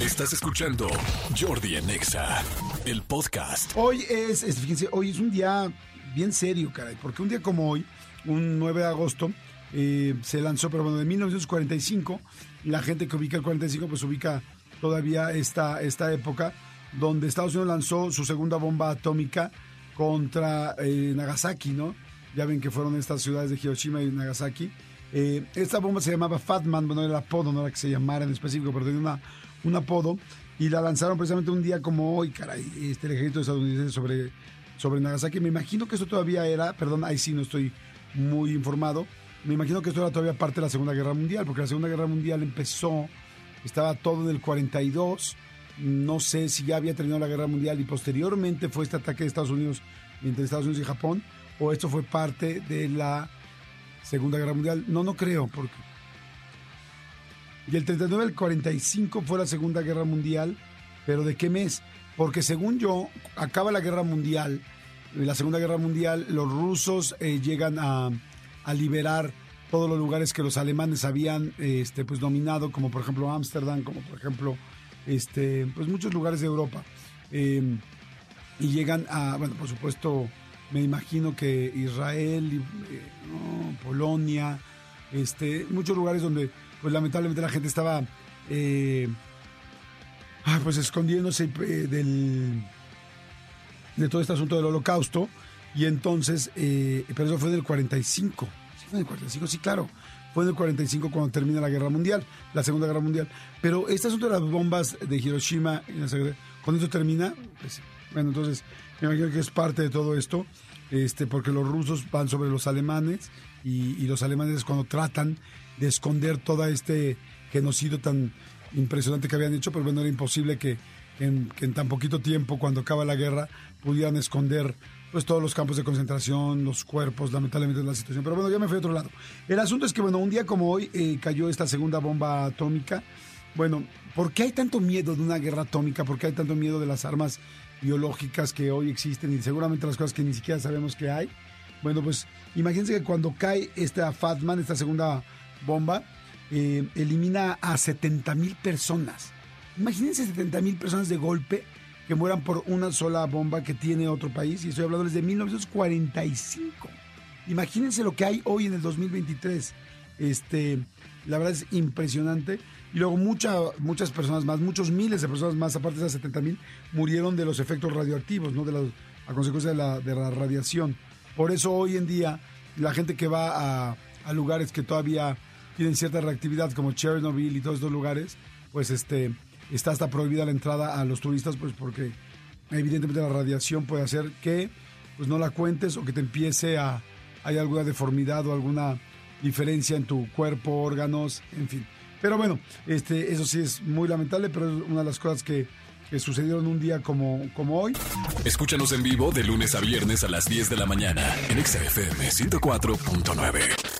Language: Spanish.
Estás escuchando Jordi Anexa, el podcast. Hoy es, es, fíjense, hoy es un día bien serio, caray, porque un día como hoy, un 9 de agosto, eh, se lanzó, pero bueno, de 1945, la gente que ubica el 45, pues ubica todavía esta, esta época, donde Estados Unidos lanzó su segunda bomba atómica contra eh, Nagasaki, ¿no? Ya ven que fueron estas ciudades de Hiroshima y Nagasaki. Eh, esta bomba se llamaba Fatman, bueno, era el apodo, no era que se llamara en específico, pero tenía una, un apodo. Y la lanzaron precisamente un día como hoy, caray, este, el ejército estadounidense sobre, sobre Nagasaki. Me imagino que esto todavía era, perdón, ahí sí no estoy muy informado. Me imagino que esto era todavía parte de la Segunda Guerra Mundial, porque la Segunda Guerra Mundial empezó, estaba todo en el 42. No sé si ya había terminado la Guerra Mundial y posteriormente fue este ataque de Estados Unidos entre Estados Unidos y Japón, o esto fue parte de la Segunda Guerra Mundial. No, no creo, porque... Y el 39 al 45 fue la Segunda Guerra Mundial, pero ¿de qué mes? Porque según yo, acaba la Guerra Mundial, la Segunda Guerra Mundial, los rusos eh, llegan a, liberar todos los lugares que los alemanes habían este, pues, dominado, como por ejemplo Ámsterdam, como por ejemplo este, pues, muchos lugares de Europa. Eh, y llegan a, bueno, por supuesto, me imagino que Israel, eh, Polonia, este, muchos lugares donde, pues lamentablemente la gente estaba, eh, pues escondiéndose eh, del, de todo este asunto del holocausto, y entonces, eh, pero eso fue en el 45, sí fue en el 45, sí, claro, fue en el 45 cuando termina la Guerra Mundial, la Segunda Guerra Mundial, pero este asunto de las bombas de Hiroshima, cuando esto termina, pues, bueno, entonces me imagino que es parte de todo esto, este, porque los rusos van sobre los alemanes y, y, los alemanes cuando tratan de esconder todo este genocidio tan impresionante que habían hecho, pero bueno, era imposible que, en, tan poquito tiempo, cuando acaba la guerra, pudieran esconder pues todos los campos de concentración, los cuerpos, lamentablemente la situación. Pero bueno, ya me fui a otro lado. El asunto es que, bueno, un día como hoy eh, cayó esta segunda bomba atómica. Bueno, ¿por qué hay tanto miedo de una guerra atómica? ¿Por qué hay tanto miedo de las armas biológicas que hoy existen y seguramente las cosas que ni siquiera sabemos que hay. Bueno, pues imagínense que cuando cae esta Fatman, esta segunda bomba, eh, elimina a 70 mil personas. Imagínense 70 mil personas de golpe que mueran por una sola bomba que tiene otro país. Y estoy hablando desde 1945. Imagínense lo que hay hoy en el 2023. Este, la verdad es impresionante. Y luego mucha, muchas personas más, muchos miles de personas más, aparte de esas 70 mil, murieron de los efectos radioactivos, ¿no? De la, a consecuencia de la, de la radiación. Por eso hoy en día la gente que va a, lugares que todavía tienen cierta reactividad, como Chernobyl y todos estos lugares, pues este, está hasta prohibida la entrada a los turistas, pues porque evidentemente la radiación puede hacer que pues no la cuentes o que te empiece a... hay alguna deformidad o alguna diferencia en tu cuerpo, órganos, en fin. Pero bueno, este, eso sí es muy lamentable, pero es una de las cosas que, que sucedieron un día como, como hoy. Escúchanos en vivo de lunes a viernes a las 10 de la mañana en XFM 104.9.